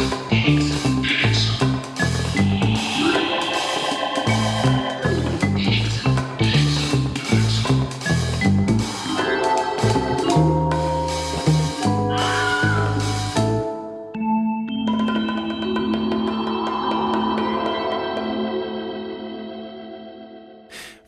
Thank you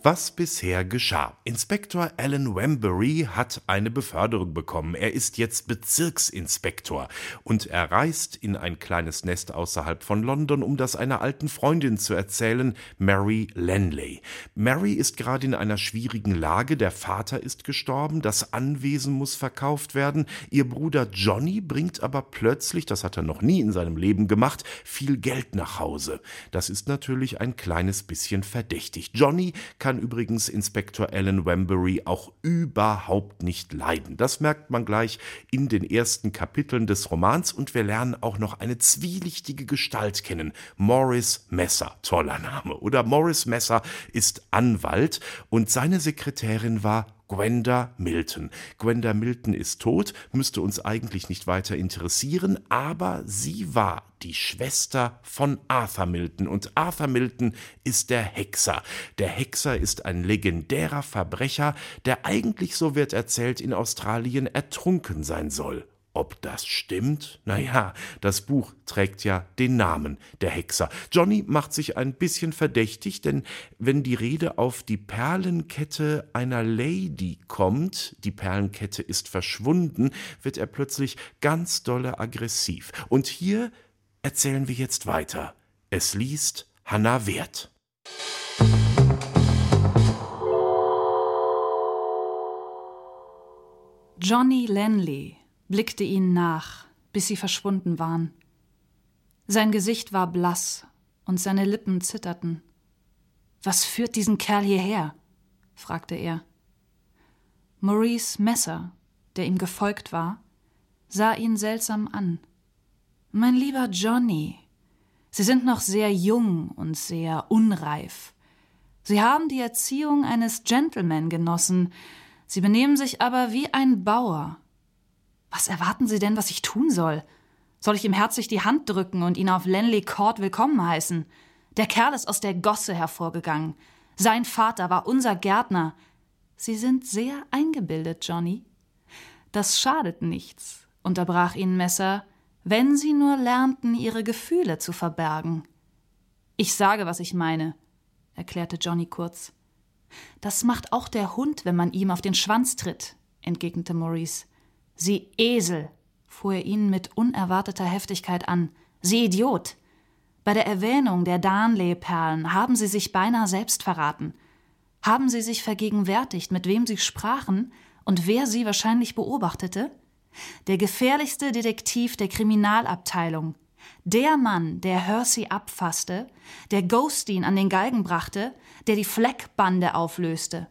Was bisher geschah. Inspektor Alan Wembury hat eine Beförderung bekommen. Er ist jetzt Bezirksinspektor und er reist in ein kleines Nest außerhalb von London, um das einer alten Freundin zu erzählen, Mary Lenley. Mary ist gerade in einer schwierigen Lage. Der Vater ist gestorben, das Anwesen muss verkauft werden. Ihr Bruder Johnny bringt aber plötzlich, das hat er noch nie in seinem Leben gemacht, viel Geld nach Hause. Das ist natürlich ein kleines bisschen verdächtig. Johnny kann übrigens Inspektor Alan Wembury auch überhaupt nicht leiden. Das merkt man gleich in den ersten Kapiteln des Romans und wir lernen auch noch eine zwielichtige Gestalt kennen. Morris Messer, toller Name. Oder Morris Messer ist Anwalt und seine Sekretärin war Gwenda Milton. Gwenda Milton ist tot, müsste uns eigentlich nicht weiter interessieren, aber sie war die Schwester von Arthur Milton und Arthur Milton ist der Hexer. Der Hexer ist ein legendärer Verbrecher, der eigentlich, so wird erzählt, in Australien ertrunken sein soll. Ob das stimmt? Naja, das Buch trägt ja den Namen der Hexer. Johnny macht sich ein bisschen verdächtig, denn wenn die Rede auf die Perlenkette einer Lady kommt, die Perlenkette ist verschwunden, wird er plötzlich ganz dolle aggressiv. Und hier erzählen wir jetzt weiter. Es liest Hannah Wert. Johnny Lenley blickte ihnen nach, bis sie verschwunden waren. Sein Gesicht war blass und seine Lippen zitterten. Was führt diesen Kerl hierher? fragte er. Maurice Messer, der ihm gefolgt war, sah ihn seltsam an. Mein lieber Johnny, Sie sind noch sehr jung und sehr unreif. Sie haben die Erziehung eines Gentleman genossen, Sie benehmen sich aber wie ein Bauer. Was erwarten Sie denn, was ich tun soll? Soll ich ihm herzlich die Hand drücken und ihn auf Lenley Court willkommen heißen? Der Kerl ist aus der Gosse hervorgegangen. Sein Vater war unser Gärtner. Sie sind sehr eingebildet, Johnny. Das schadet nichts, unterbrach ihn Messer, wenn Sie nur lernten, Ihre Gefühle zu verbergen. Ich sage, was ich meine, erklärte Johnny kurz. Das macht auch der Hund, wenn man ihm auf den Schwanz tritt, entgegnete Maurice. Sie Esel, fuhr er ihn mit unerwarteter Heftigkeit an. Sie Idiot. Bei der Erwähnung der Darnley-Perlen haben Sie sich beinahe selbst verraten. Haben Sie sich vergegenwärtigt, mit wem Sie sprachen und wer Sie wahrscheinlich beobachtete? Der gefährlichste Detektiv der Kriminalabteilung. Der Mann, der Hersey abfasste, der Ghostin an den Galgen brachte, der die Fleckbande auflöste.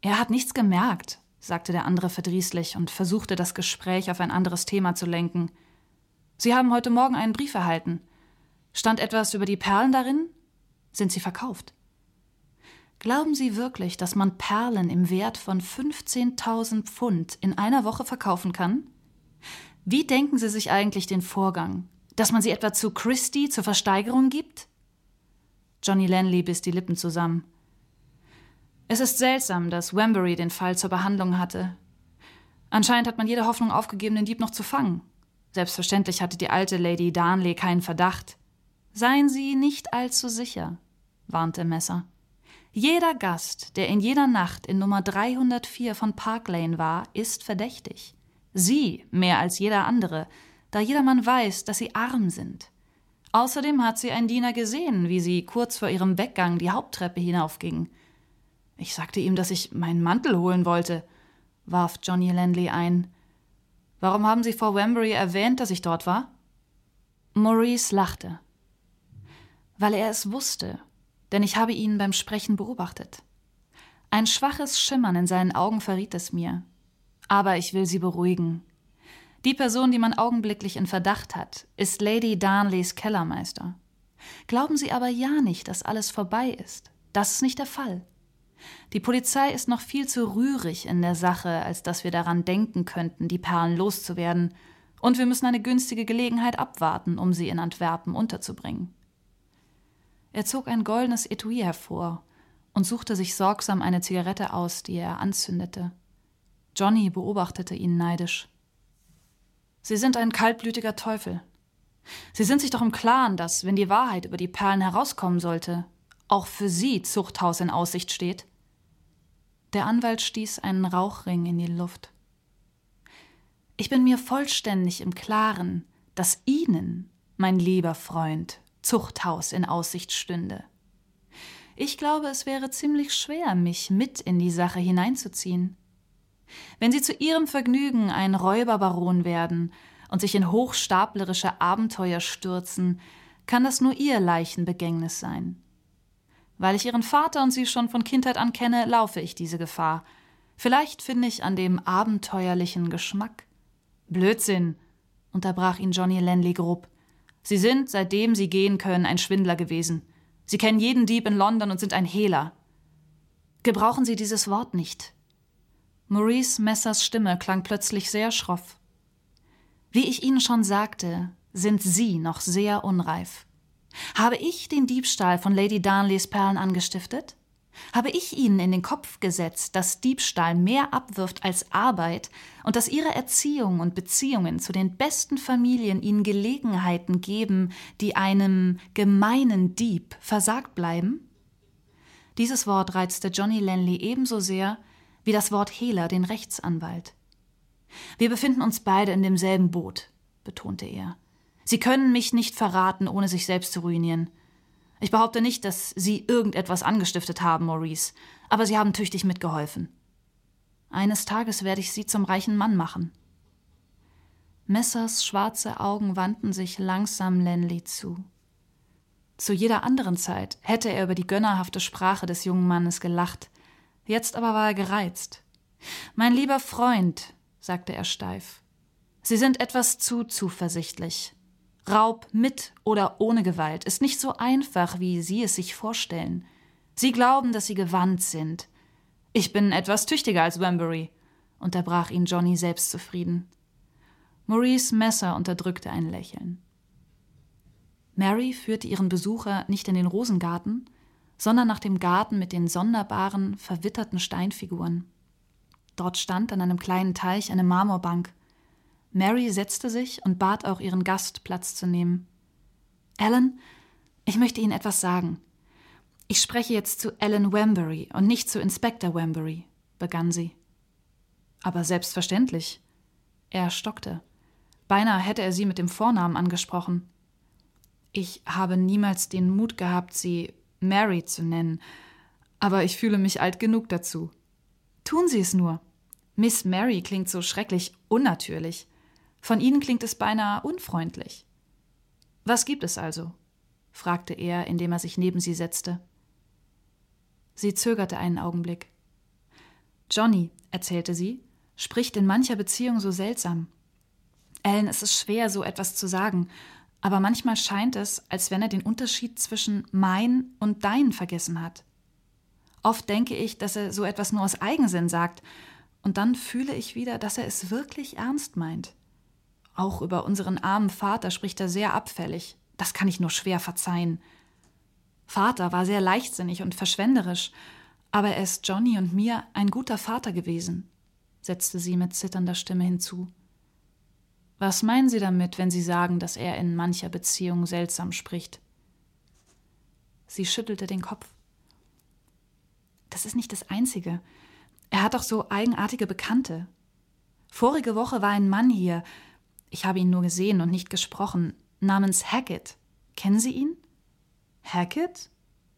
Er hat nichts gemerkt, sagte der andere verdrießlich und versuchte das Gespräch auf ein anderes Thema zu lenken. Sie haben heute Morgen einen Brief erhalten. Stand etwas über die Perlen darin? Sind sie verkauft? Glauben Sie wirklich, dass man Perlen im Wert von 15.000 Pfund in einer Woche verkaufen kann? Wie denken Sie sich eigentlich den Vorgang? Dass man sie etwa zu Christie zur Versteigerung gibt? Johnny Lanley biss die Lippen zusammen. Es ist seltsam, dass Wembury den Fall zur Behandlung hatte. Anscheinend hat man jede Hoffnung aufgegeben, den Dieb noch zu fangen. Selbstverständlich hatte die alte Lady Darnley keinen Verdacht. Seien Sie nicht allzu sicher, warnte Messer. Jeder Gast, der in jeder Nacht in Nummer 304 von Park Lane war, ist verdächtig. Sie mehr als jeder andere, da jedermann weiß, dass sie arm sind. Außerdem hat sie ein Diener gesehen, wie sie kurz vor ihrem Weggang die Haupttreppe hinaufging. Ich sagte ihm, dass ich meinen Mantel holen wollte, warf Johnny Landley ein. Warum haben Sie vor Wembury erwähnt, dass ich dort war? Maurice lachte. Weil er es wusste, denn ich habe ihn beim Sprechen beobachtet. Ein schwaches Schimmern in seinen Augen verriet es mir. Aber ich will Sie beruhigen. Die Person, die man augenblicklich in Verdacht hat, ist Lady Darnleys Kellermeister. Glauben Sie aber ja nicht, dass alles vorbei ist. Das ist nicht der Fall. Die Polizei ist noch viel zu rührig in der Sache, als dass wir daran denken könnten, die Perlen loszuwerden. Und wir müssen eine günstige Gelegenheit abwarten, um sie in Antwerpen unterzubringen. Er zog ein goldenes Etui hervor und suchte sich sorgsam eine Zigarette aus, die er anzündete. Johnny beobachtete ihn neidisch. Sie sind ein kaltblütiger Teufel. Sie sind sich doch im Klaren, dass, wenn die Wahrheit über die Perlen herauskommen sollte, auch für Sie Zuchthaus in Aussicht steht. Der Anwalt stieß einen Rauchring in die Luft. Ich bin mir vollständig im Klaren, dass Ihnen, mein lieber Freund, Zuchthaus in Aussicht stünde. Ich glaube, es wäre ziemlich schwer, mich mit in die Sache hineinzuziehen. Wenn Sie zu Ihrem Vergnügen ein Räuberbaron werden und sich in hochstaplerische Abenteuer stürzen, kann das nur Ihr Leichenbegängnis sein. Weil ich Ihren Vater und Sie schon von Kindheit an kenne, laufe ich diese Gefahr. Vielleicht finde ich an dem abenteuerlichen Geschmack. Blödsinn, unterbrach ihn Johnny Lenley grob. Sie sind, seitdem Sie gehen können, ein Schwindler gewesen. Sie kennen jeden Dieb in London und sind ein Hehler. Gebrauchen Sie dieses Wort nicht. Maurice Messers Stimme klang plötzlich sehr schroff. Wie ich Ihnen schon sagte, sind Sie noch sehr unreif. Habe ich den Diebstahl von Lady Darnleys Perlen angestiftet? Habe ich Ihnen in den Kopf gesetzt, dass Diebstahl mehr abwirft als Arbeit und dass Ihre Erziehung und Beziehungen zu den besten Familien Ihnen Gelegenheiten geben, die einem gemeinen Dieb versagt bleiben? Dieses Wort reizte Johnny Lenley ebenso sehr wie das Wort Hehler den Rechtsanwalt. Wir befinden uns beide in demselben Boot, betonte er. Sie können mich nicht verraten, ohne sich selbst zu ruinieren. Ich behaupte nicht, dass Sie irgendetwas angestiftet haben, Maurice, aber Sie haben tüchtig mitgeholfen. Eines Tages werde ich Sie zum reichen Mann machen. Messers schwarze Augen wandten sich langsam Lenley zu. Zu jeder anderen Zeit hätte er über die gönnerhafte Sprache des jungen Mannes gelacht, jetzt aber war er gereizt. Mein lieber Freund, sagte er steif, Sie sind etwas zu zuversichtlich. Raub mit oder ohne Gewalt ist nicht so einfach, wie Sie es sich vorstellen. Sie glauben, dass Sie gewandt sind. Ich bin etwas tüchtiger als Wembury, unterbrach ihn Johnny selbstzufrieden. Maurice Messer unterdrückte ein Lächeln. Mary führte ihren Besucher nicht in den Rosengarten, sondern nach dem Garten mit den sonderbaren, verwitterten Steinfiguren. Dort stand an einem kleinen Teich eine Marmorbank. Mary setzte sich und bat auch ihren Gast, Platz zu nehmen. Alan, ich möchte Ihnen etwas sagen. Ich spreche jetzt zu Alan Wembury und nicht zu Inspector Wembury, begann sie. Aber selbstverständlich. Er stockte. Beinahe hätte er sie mit dem Vornamen angesprochen. Ich habe niemals den Mut gehabt, sie Mary zu nennen, aber ich fühle mich alt genug dazu. Tun Sie es nur. Miss Mary klingt so schrecklich unnatürlich. Von Ihnen klingt es beinahe unfreundlich. Was gibt es also? fragte er, indem er sich neben sie setzte. Sie zögerte einen Augenblick. Johnny, erzählte sie, spricht in mancher Beziehung so seltsam. Ellen, es ist schwer, so etwas zu sagen, aber manchmal scheint es, als wenn er den Unterschied zwischen mein und dein vergessen hat. Oft denke ich, dass er so etwas nur aus Eigensinn sagt, und dann fühle ich wieder, dass er es wirklich ernst meint. Auch über unseren armen Vater spricht er sehr abfällig. Das kann ich nur schwer verzeihen. Vater war sehr leichtsinnig und verschwenderisch, aber er ist Johnny und mir ein guter Vater gewesen, setzte sie mit zitternder Stimme hinzu. Was meinen Sie damit, wenn Sie sagen, dass er in mancher Beziehung seltsam spricht? Sie schüttelte den Kopf. Das ist nicht das Einzige. Er hat doch so eigenartige Bekannte. Vorige Woche war ein Mann hier, ich habe ihn nur gesehen und nicht gesprochen, namens Hackett. Kennen Sie ihn? Hackett?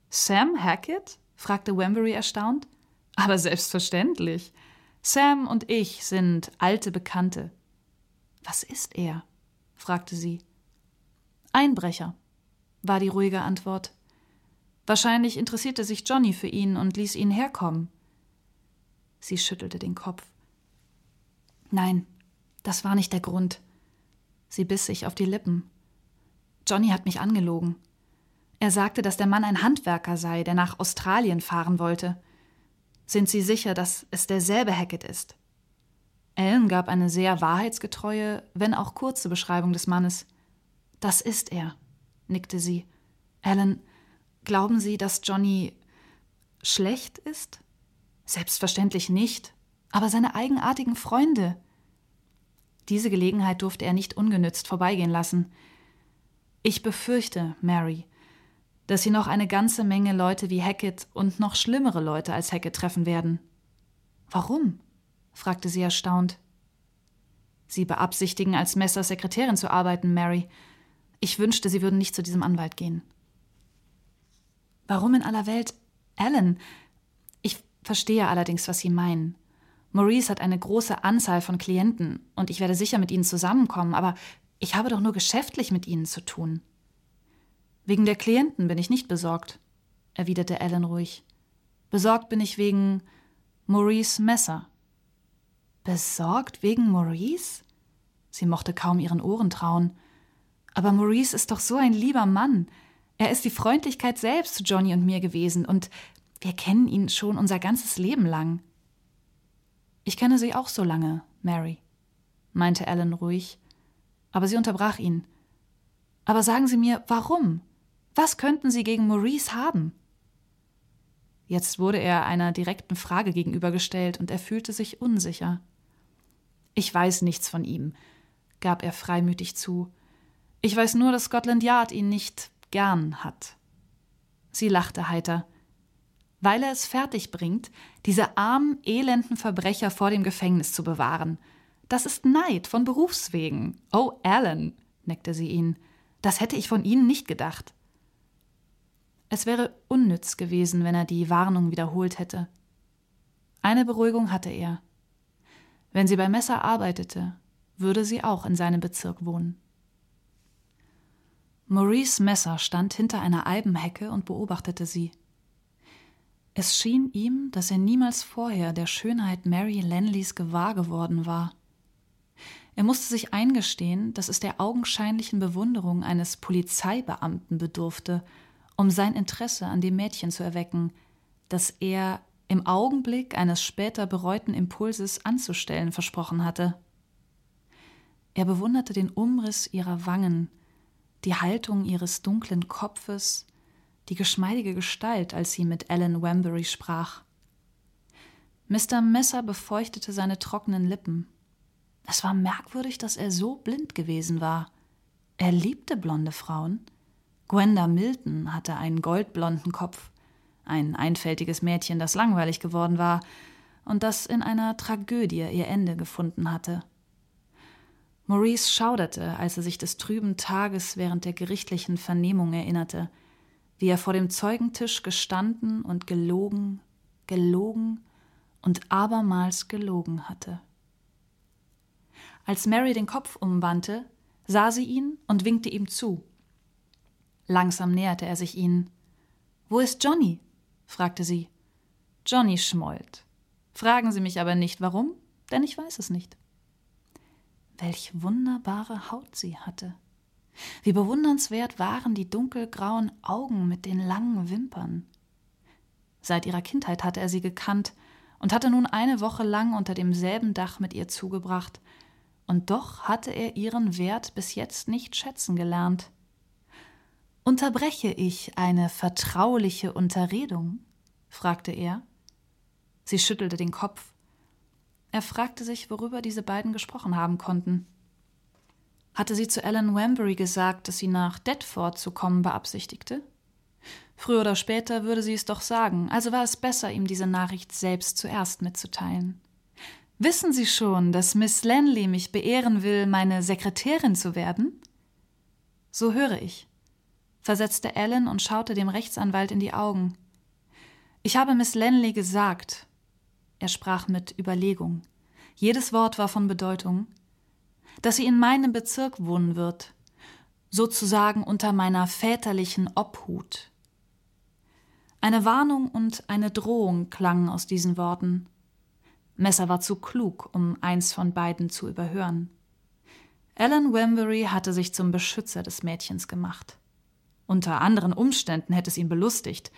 Sam Hackett? fragte Wembury erstaunt. Aber selbstverständlich. Sam und ich sind alte Bekannte. Was ist er? fragte sie. Einbrecher, war die ruhige Antwort. Wahrscheinlich interessierte sich Johnny für ihn und ließ ihn herkommen. Sie schüttelte den Kopf. Nein, das war nicht der Grund. Sie biss sich auf die Lippen. Johnny hat mich angelogen. Er sagte, dass der Mann ein Handwerker sei, der nach Australien fahren wollte. Sind Sie sicher, dass es derselbe Hackett ist? Ellen gab eine sehr wahrheitsgetreue, wenn auch kurze Beschreibung des Mannes. Das ist er, nickte sie. Ellen, glauben Sie, dass Johnny schlecht ist? Selbstverständlich nicht, aber seine eigenartigen Freunde. Diese Gelegenheit durfte er nicht ungenützt vorbeigehen lassen. Ich befürchte, Mary, dass Sie noch eine ganze Menge Leute wie Hackett und noch schlimmere Leute als Hackett treffen werden. Warum? fragte sie erstaunt. Sie beabsichtigen, als Messers Sekretärin zu arbeiten, Mary. Ich wünschte, Sie würden nicht zu diesem Anwalt gehen. Warum in aller Welt Alan? Ich verstehe allerdings, was Sie meinen. Maurice hat eine große Anzahl von Klienten und ich werde sicher mit ihnen zusammenkommen, aber ich habe doch nur geschäftlich mit ihnen zu tun. Wegen der Klienten bin ich nicht besorgt, erwiderte Alan ruhig. Besorgt bin ich wegen Maurice Messer. Besorgt wegen Maurice? Sie mochte kaum ihren Ohren trauen. Aber Maurice ist doch so ein lieber Mann. Er ist die Freundlichkeit selbst zu Johnny und mir gewesen, und wir kennen ihn schon unser ganzes Leben lang. Ich kenne Sie auch so lange, Mary, meinte Alan ruhig, aber sie unterbrach ihn. Aber sagen Sie mir, warum? Was könnten Sie gegen Maurice haben? Jetzt wurde er einer direkten Frage gegenübergestellt und er fühlte sich unsicher. Ich weiß nichts von ihm, gab er freimütig zu. Ich weiß nur, dass Scotland Yard ihn nicht gern hat. Sie lachte heiter. Weil er es fertig bringt, diese armen, elenden Verbrecher vor dem Gefängnis zu bewahren. Das ist Neid von Berufswegen. Oh, Alan, neckte sie ihn. Das hätte ich von Ihnen nicht gedacht. Es wäre unnütz gewesen, wenn er die Warnung wiederholt hätte. Eine Beruhigung hatte er. Wenn sie bei Messer arbeitete, würde sie auch in seinem Bezirk wohnen. Maurice Messer stand hinter einer Eibenhecke und beobachtete sie. Es schien ihm, dass er niemals vorher der Schönheit Mary Lenleys gewahr geworden war. Er musste sich eingestehen, dass es der augenscheinlichen Bewunderung eines Polizeibeamten bedurfte, um sein Interesse an dem Mädchen zu erwecken, das er im Augenblick eines später bereuten Impulses anzustellen versprochen hatte. Er bewunderte den Umriss ihrer Wangen, die Haltung ihres dunklen Kopfes, die geschmeidige Gestalt, als sie mit Alan Wambury sprach. Mr. Messer befeuchtete seine trockenen Lippen. Es war merkwürdig, dass er so blind gewesen war. Er liebte blonde Frauen. Gwenda Milton hatte einen goldblonden Kopf, ein einfältiges Mädchen, das langweilig geworden war und das in einer Tragödie ihr Ende gefunden hatte. Maurice schauderte, als er sich des trüben Tages während der gerichtlichen Vernehmung erinnerte, wie er vor dem Zeugentisch gestanden und gelogen, gelogen und abermals gelogen hatte. Als Mary den Kopf umwandte, sah sie ihn und winkte ihm zu. Langsam näherte er sich ihnen. Wo ist Johnny? fragte sie. Johnny schmollt. Fragen Sie mich aber nicht warum, denn ich weiß es nicht. Welch wunderbare Haut sie hatte. Wie bewundernswert waren die dunkelgrauen Augen mit den langen Wimpern. Seit ihrer Kindheit hatte er sie gekannt und hatte nun eine Woche lang unter demselben Dach mit ihr zugebracht, und doch hatte er ihren Wert bis jetzt nicht schätzen gelernt. Unterbreche ich eine vertrauliche Unterredung? fragte er. Sie schüttelte den Kopf. Er fragte sich, worüber diese beiden gesprochen haben konnten. Hatte sie zu Alan Wambury gesagt, dass sie nach Deptford zu kommen beabsichtigte? Früher oder später würde sie es doch sagen, also war es besser, ihm diese Nachricht selbst zuerst mitzuteilen. Wissen Sie schon, dass Miss Lanley mich beehren will, meine Sekretärin zu werden? So höre ich, versetzte Alan und schaute dem Rechtsanwalt in die Augen. Ich habe Miss Lanley gesagt, er sprach mit Überlegung. Jedes Wort war von Bedeutung, dass sie in meinem Bezirk wohnen wird, sozusagen unter meiner väterlichen Obhut. Eine Warnung und eine Drohung klangen aus diesen Worten. Messer war zu klug, um eins von beiden zu überhören. Alan Wembury hatte sich zum Beschützer des Mädchens gemacht. Unter anderen Umständen hätte es ihn belustigt,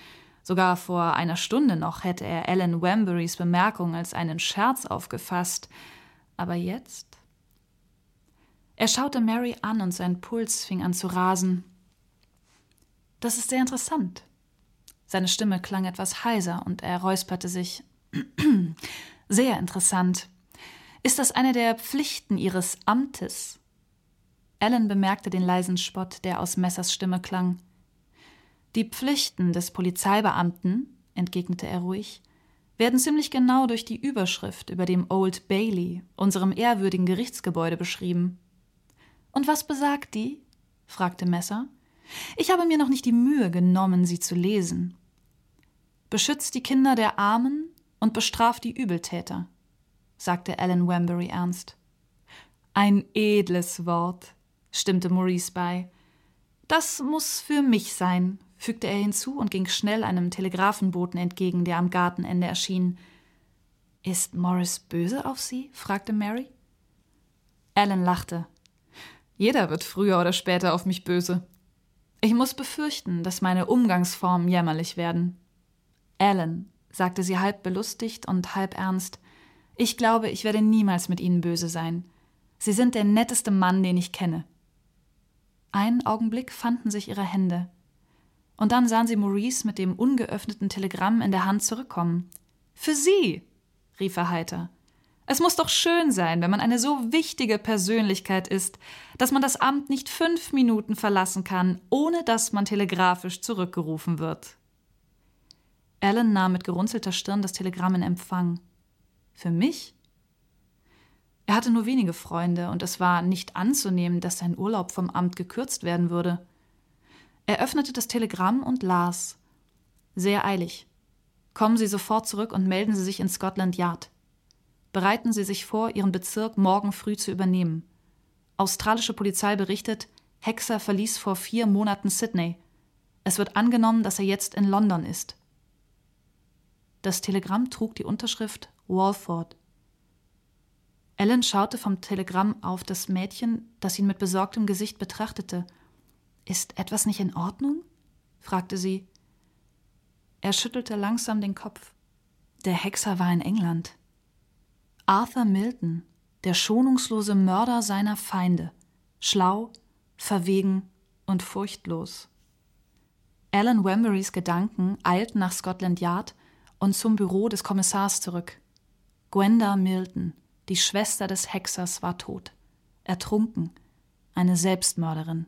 Sogar vor einer Stunde noch hätte er Alan Wamburys Bemerkung als einen Scherz aufgefasst, Aber jetzt? Er schaute Mary an und sein Puls fing an zu rasen. Das ist sehr interessant. Seine Stimme klang etwas heiser und er räusperte sich. sehr interessant. Ist das eine der Pflichten Ihres Amtes? Ellen bemerkte den leisen Spott, der aus Messers Stimme klang. Die Pflichten des Polizeibeamten, entgegnete er ruhig, werden ziemlich genau durch die Überschrift über dem Old Bailey, unserem ehrwürdigen Gerichtsgebäude, beschrieben. Und was besagt die? fragte Messer. Ich habe mir noch nicht die Mühe genommen, sie zu lesen. Beschützt die Kinder der Armen und bestraft die Übeltäter, sagte Alan Wambury ernst. Ein edles Wort, stimmte Maurice bei. Das muss für mich sein, fügte er hinzu und ging schnell einem Telegrafenboten entgegen, der am Gartenende erschien. Ist Morris böse auf Sie? fragte Mary. Alan lachte. Jeder wird früher oder später auf mich böse. Ich muss befürchten, dass meine Umgangsformen jämmerlich werden. Alan, sagte sie halb belustigt und halb ernst, ich glaube, ich werde niemals mit Ihnen böse sein. Sie sind der netteste Mann, den ich kenne. Einen Augenblick fanden sich ihre Hände. Und dann sahen sie Maurice mit dem ungeöffneten Telegramm in der Hand zurückkommen. Für Sie, rief er heiter. Es muss doch schön sein, wenn man eine so wichtige Persönlichkeit ist, dass man das Amt nicht fünf Minuten verlassen kann, ohne dass man telegrafisch zurückgerufen wird. Alan nahm mit gerunzelter Stirn das Telegramm in Empfang. Für mich? Er hatte nur wenige Freunde, und es war nicht anzunehmen, dass sein Urlaub vom Amt gekürzt werden würde. Er öffnete das Telegramm und las. Sehr eilig. Kommen Sie sofort zurück und melden Sie sich in Scotland Yard. Bereiten Sie sich vor, Ihren Bezirk morgen früh zu übernehmen. Australische Polizei berichtet, Hexer verließ vor vier Monaten Sydney. Es wird angenommen, dass er jetzt in London ist. Das Telegramm trug die Unterschrift Walford. Ellen schaute vom Telegramm auf das Mädchen, das ihn mit besorgtem Gesicht betrachtete. Ist etwas nicht in Ordnung? fragte sie. Er schüttelte langsam den Kopf. Der Hexer war in England. Arthur Milton, der schonungslose Mörder seiner Feinde, schlau, verwegen und furchtlos. Alan Wemburys Gedanken eilten nach Scotland Yard und zum Büro des Kommissars zurück. Gwenda Milton, die Schwester des Hexers war tot, ertrunken, eine Selbstmörderin.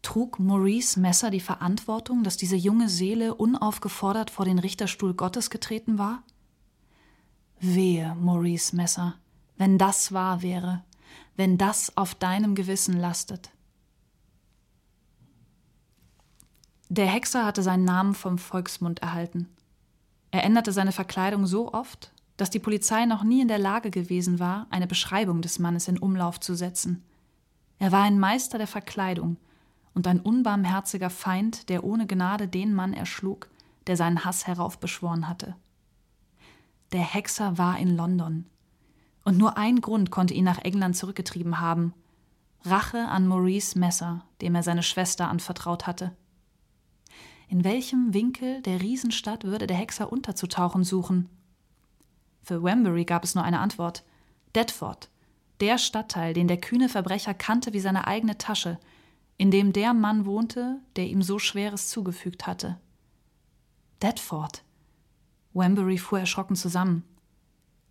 Trug Maurice Messer die Verantwortung, dass diese junge Seele unaufgefordert vor den Richterstuhl Gottes getreten war? Wehe, Maurice Messer, wenn das wahr wäre, wenn das auf deinem Gewissen lastet. Der Hexer hatte seinen Namen vom Volksmund erhalten. Er änderte seine Verkleidung so oft, dass die Polizei noch nie in der Lage gewesen war, eine Beschreibung des Mannes in Umlauf zu setzen. Er war ein Meister der Verkleidung und ein unbarmherziger Feind, der ohne Gnade den Mann erschlug, der seinen Hass heraufbeschworen hatte. Der Hexer war in London. Und nur ein Grund konnte ihn nach England zurückgetrieben haben Rache an Maurice Messer, dem er seine Schwester anvertraut hatte. In welchem Winkel der Riesenstadt würde der Hexer unterzutauchen suchen? Für Wembury gab es nur eine Antwort. Deptford, der Stadtteil, den der kühne Verbrecher kannte wie seine eigene Tasche, in dem der Mann wohnte, der ihm so Schweres zugefügt hatte. Deptford. Wembury fuhr erschrocken zusammen.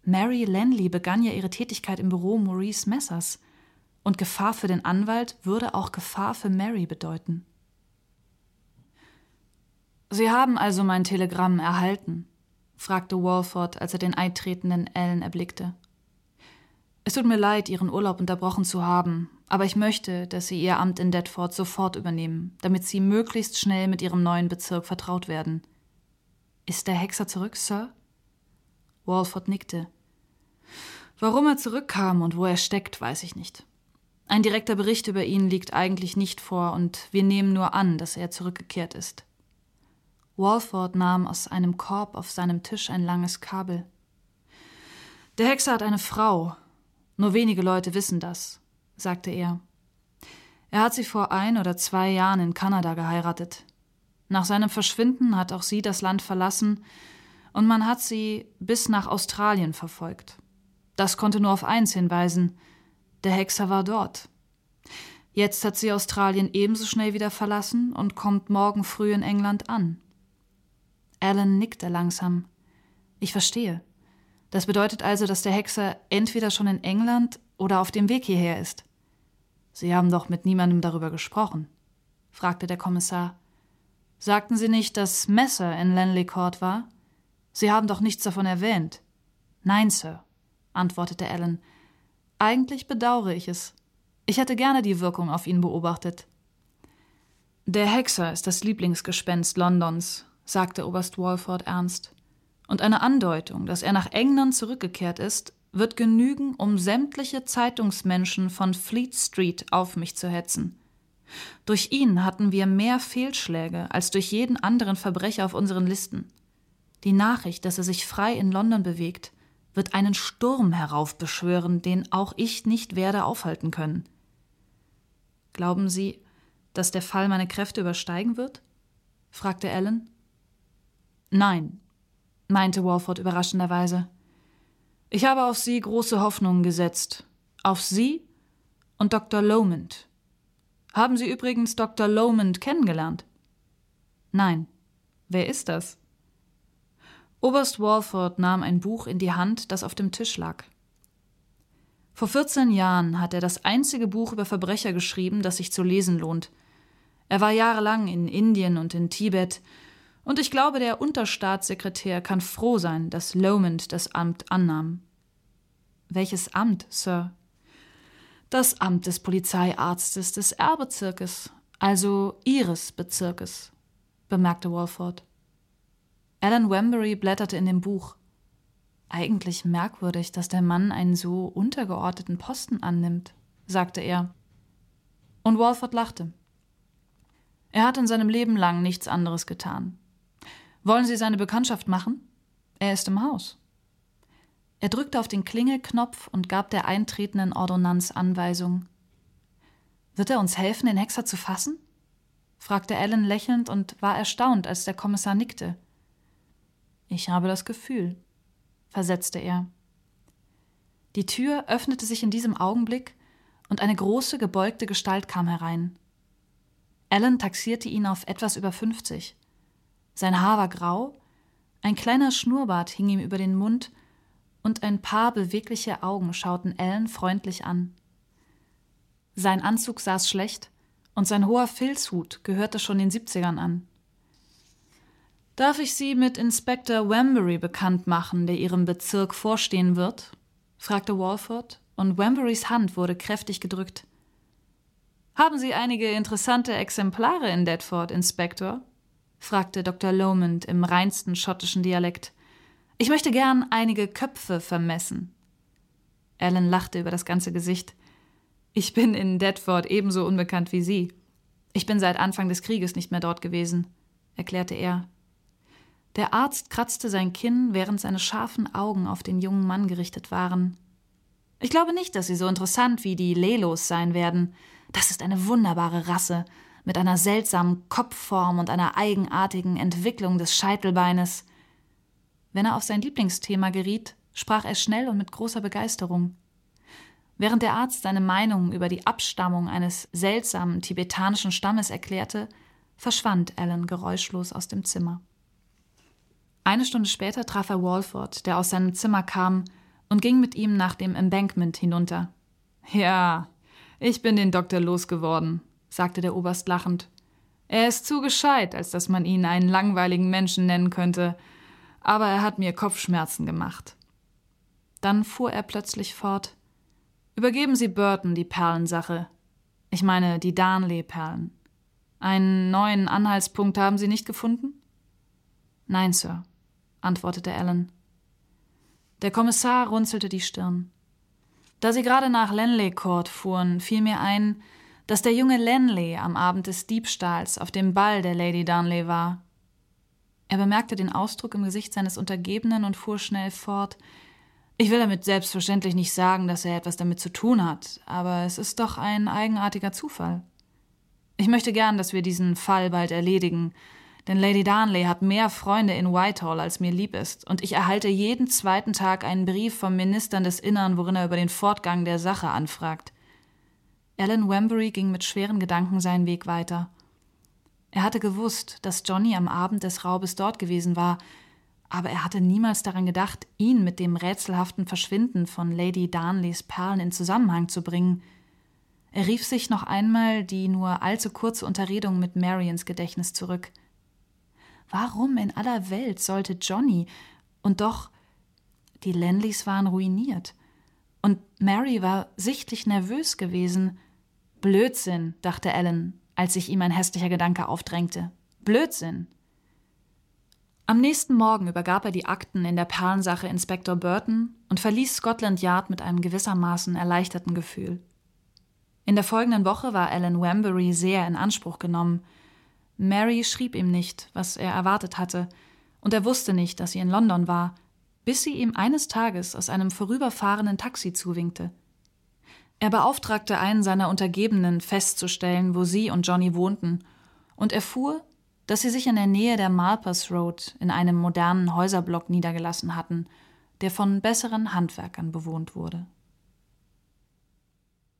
Mary Lenley begann ja ihre Tätigkeit im Büro Maurice Messers, und Gefahr für den Anwalt würde auch Gefahr für Mary bedeuten. Sie haben also mein Telegramm erhalten, fragte Walford, als er den eintretenden Ellen erblickte. Es tut mir leid, Ihren Urlaub unterbrochen zu haben, aber ich möchte, dass Sie Ihr Amt in Deptford sofort übernehmen, damit Sie möglichst schnell mit Ihrem neuen Bezirk vertraut werden. Ist der Hexer zurück, Sir? Walford nickte. Warum er zurückkam und wo er steckt, weiß ich nicht. Ein direkter Bericht über ihn liegt eigentlich nicht vor, und wir nehmen nur an, dass er zurückgekehrt ist. Walford nahm aus einem Korb auf seinem Tisch ein langes Kabel. Der Hexer hat eine Frau. Nur wenige Leute wissen das, sagte er. Er hat sie vor ein oder zwei Jahren in Kanada geheiratet. Nach seinem Verschwinden hat auch sie das Land verlassen und man hat sie bis nach Australien verfolgt. Das konnte nur auf eins hinweisen. Der Hexer war dort. Jetzt hat sie Australien ebenso schnell wieder verlassen und kommt morgen früh in England an. Alan nickte langsam. Ich verstehe. Das bedeutet also, dass der Hexer entweder schon in England oder auf dem Weg hierher ist. Sie haben doch mit niemandem darüber gesprochen, fragte der Kommissar. Sagten Sie nicht, dass Messer in Lanley Court war? Sie haben doch nichts davon erwähnt. Nein, Sir, antwortete Alan. Eigentlich bedauere ich es. Ich hätte gerne die Wirkung auf ihn beobachtet. Der Hexer ist das Lieblingsgespenst Londons, sagte Oberst Walford ernst. Und eine Andeutung, dass er nach England zurückgekehrt ist, wird genügen, um sämtliche Zeitungsmenschen von Fleet Street auf mich zu hetzen. Durch ihn hatten wir mehr Fehlschläge als durch jeden anderen Verbrecher auf unseren Listen. Die Nachricht, dass er sich frei in London bewegt, wird einen Sturm heraufbeschwören, den auch ich nicht werde aufhalten können. Glauben Sie, dass der Fall meine Kräfte übersteigen wird? fragte Ellen. Nein, meinte Walford überraschenderweise. Ich habe auf Sie große Hoffnungen gesetzt. Auf Sie und Dr. Lomond. Haben Sie übrigens Dr. Lomond kennengelernt? Nein. Wer ist das? Oberst Walford nahm ein Buch in die Hand, das auf dem Tisch lag. Vor 14 Jahren hat er das einzige Buch über Verbrecher geschrieben, das sich zu lesen lohnt. Er war jahrelang in Indien und in Tibet, und ich glaube, der Unterstaatssekretär kann froh sein, dass Lomond das Amt annahm. Welches Amt, Sir? Das Amt des Polizeiarztes des Erbezirkes, also Ihres Bezirkes, bemerkte Walford. Alan Wembury blätterte in dem Buch. Eigentlich merkwürdig, dass der Mann einen so untergeordneten Posten annimmt, sagte er. Und Walford lachte. Er hat in seinem Leben lang nichts anderes getan. Wollen Sie seine Bekanntschaft machen? Er ist im Haus. Er drückte auf den Klingelknopf und gab der eintretenden Ordonnanz Anweisung. Wird er uns helfen, den Hexer zu fassen? fragte Alan lächelnd und war erstaunt, als der Kommissar nickte. Ich habe das Gefühl, versetzte er. Die Tür öffnete sich in diesem Augenblick und eine große, gebeugte Gestalt kam herein. Alan taxierte ihn auf etwas über fünfzig. Sein Haar war grau, ein kleiner Schnurrbart hing ihm über den Mund und ein paar bewegliche Augen schauten Alan freundlich an. Sein Anzug saß schlecht und sein hoher Filzhut gehörte schon den Siebzigern an. Darf ich Sie mit Inspektor Wembury bekannt machen, der Ihrem Bezirk vorstehen wird? fragte Walford, und Wemburys Hand wurde kräftig gedrückt. Haben Sie einige interessante Exemplare in Deptford, Inspektor? fragte Dr. Lomond im reinsten schottischen Dialekt. Ich möchte gern einige Köpfe vermessen. Alan lachte über das ganze Gesicht. Ich bin in Deptford ebenso unbekannt wie Sie. Ich bin seit Anfang des Krieges nicht mehr dort gewesen, erklärte er der Arzt kratzte sein Kinn, während seine scharfen Augen auf den jungen Mann gerichtet waren. Ich glaube nicht, dass sie so interessant wie die Lelos sein werden. Das ist eine wunderbare Rasse, mit einer seltsamen Kopfform und einer eigenartigen Entwicklung des Scheitelbeines. Wenn er auf sein Lieblingsthema geriet, sprach er schnell und mit großer Begeisterung. Während der Arzt seine Meinung über die Abstammung eines seltsamen tibetanischen Stammes erklärte, verschwand Alan geräuschlos aus dem Zimmer. Eine Stunde später traf er Walford, der aus seinem Zimmer kam, und ging mit ihm nach dem Embankment hinunter. Ja, ich bin den Doktor losgeworden, sagte der Oberst lachend. Er ist zu gescheit, als dass man ihn einen langweiligen Menschen nennen könnte, aber er hat mir Kopfschmerzen gemacht. Dann fuhr er plötzlich fort. Übergeben Sie Burton die Perlensache. Ich meine die Darnley-Perlen. Einen neuen Anhaltspunkt haben Sie nicht gefunden? Nein, Sir antwortete Alan. Der Kommissar runzelte die Stirn. Da sie gerade nach Lenley Court fuhren, fiel mir ein, dass der junge Lenley am Abend des Diebstahls auf dem Ball der Lady Darnley war. Er bemerkte den Ausdruck im Gesicht seines Untergebenen und fuhr schnell fort. Ich will damit selbstverständlich nicht sagen, dass er etwas damit zu tun hat, aber es ist doch ein eigenartiger Zufall. Ich möchte gern, dass wir diesen Fall bald erledigen, Denn Lady Darnley hat mehr Freunde in Whitehall, als mir lieb ist, und ich erhalte jeden zweiten Tag einen Brief vom Ministern des Innern, worin er über den Fortgang der Sache anfragt. Alan Wembury ging mit schweren Gedanken seinen Weg weiter. Er hatte gewusst, dass Johnny am Abend des Raubes dort gewesen war, aber er hatte niemals daran gedacht, ihn mit dem rätselhaften Verschwinden von Lady Darnleys Perlen in Zusammenhang zu bringen. Er rief sich noch einmal die nur allzu kurze Unterredung mit Mary ins Gedächtnis zurück. Warum in aller Welt sollte Johnny und doch die Lenleys waren ruiniert. Und Mary war sichtlich nervös gewesen. Blödsinn, dachte Alan, als sich ihm ein hässlicher Gedanke aufdrängte. Blödsinn. Am nächsten Morgen übergab er die Akten in der Perlensache Inspektor Burton und verließ Scotland Yard mit einem gewissermaßen erleichterten Gefühl. In der folgenden Woche war Alan Wambury sehr in Anspruch genommen. Mary schrieb ihm nicht, was er erwartet hatte, und er wusste nicht, dass sie in London war, bis sie ihm eines Tages aus einem vorüberfahrenden Taxi zuwinkte. Er beauftragte einen seiner Untergebenen festzustellen, wo sie und Johnny wohnten, und erfuhr, dass sie sich in der Nähe der Malpers Road in einem modernen Häuserblock niedergelassen hatten, der von besseren Handwerkern bewohnt wurde.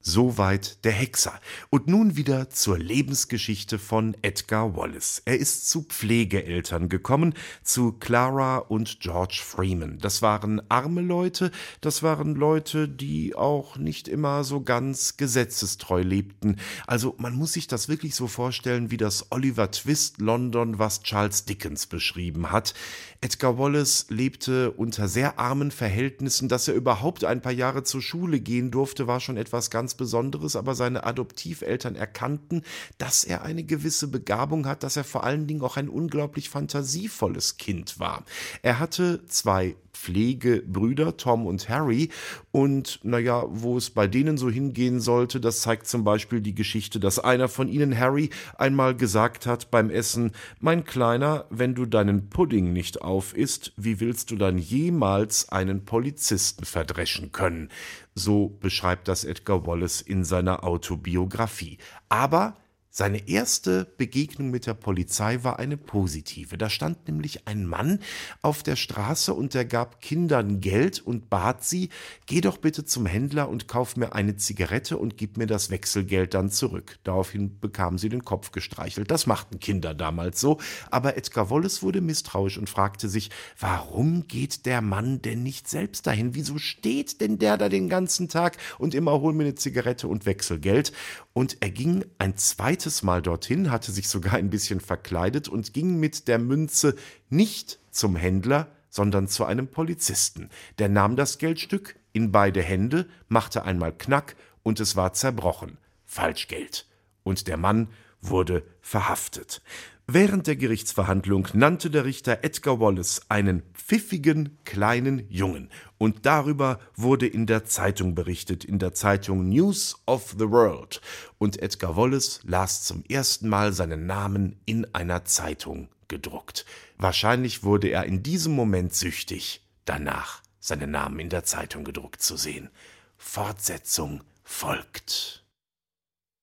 Soweit der Hexer. Und nun wieder zur Lebensgeschichte von Edgar Wallace. Er ist zu Pflegeeltern gekommen, zu Clara und George Freeman. Das waren arme Leute, das waren Leute, die auch nicht immer so ganz gesetzestreu lebten. Also man muss sich das wirklich so vorstellen wie das Oliver Twist London, was Charles Dickens beschrieben hat. Edgar Wallace lebte unter sehr armen Verhältnissen. Dass er überhaupt ein paar Jahre zur Schule gehen durfte, war schon etwas ganz Besonderes, aber seine Adoptiveltern erkannten, dass er eine gewisse Begabung hat, dass er vor allen Dingen auch ein unglaublich fantasievolles Kind war. Er hatte zwei Pflegebrüder, Tom und Harry. Und naja, wo es bei denen so hingehen sollte, das zeigt zum Beispiel die Geschichte, dass einer von ihnen, Harry, einmal gesagt hat beim Essen, mein Kleiner, wenn du deinen Pudding nicht auf isst, wie willst du dann jemals einen Polizisten verdreschen können? So beschreibt das Edgar Wallace in seiner Autobiografie. Aber seine erste Begegnung mit der Polizei war eine positive. Da stand nämlich ein Mann auf der Straße und der gab Kindern Geld und bat sie, geh doch bitte zum Händler und kauf mir eine Zigarette und gib mir das Wechselgeld dann zurück. Daraufhin bekamen sie den Kopf gestreichelt. Das machten Kinder damals so. Aber Edgar Wallace wurde misstrauisch und fragte sich, warum geht der Mann denn nicht selbst dahin? Wieso steht denn der da den ganzen Tag und immer hol mir eine Zigarette und Wechselgeld? Und er ging ein zweites Mal dorthin, hatte sich sogar ein bisschen verkleidet und ging mit der Münze nicht zum Händler, sondern zu einem Polizisten. Der nahm das Geldstück in beide Hände, machte einmal Knack und es war zerbrochen. Falschgeld. Und der Mann wurde verhaftet. Während der Gerichtsverhandlung nannte der Richter Edgar Wallace einen pfiffigen kleinen Jungen, und darüber wurde in der Zeitung berichtet, in der Zeitung News of the World, und Edgar Wallace las zum ersten Mal seinen Namen in einer Zeitung gedruckt. Wahrscheinlich wurde er in diesem Moment süchtig, danach seinen Namen in der Zeitung gedruckt zu sehen. Fortsetzung folgt.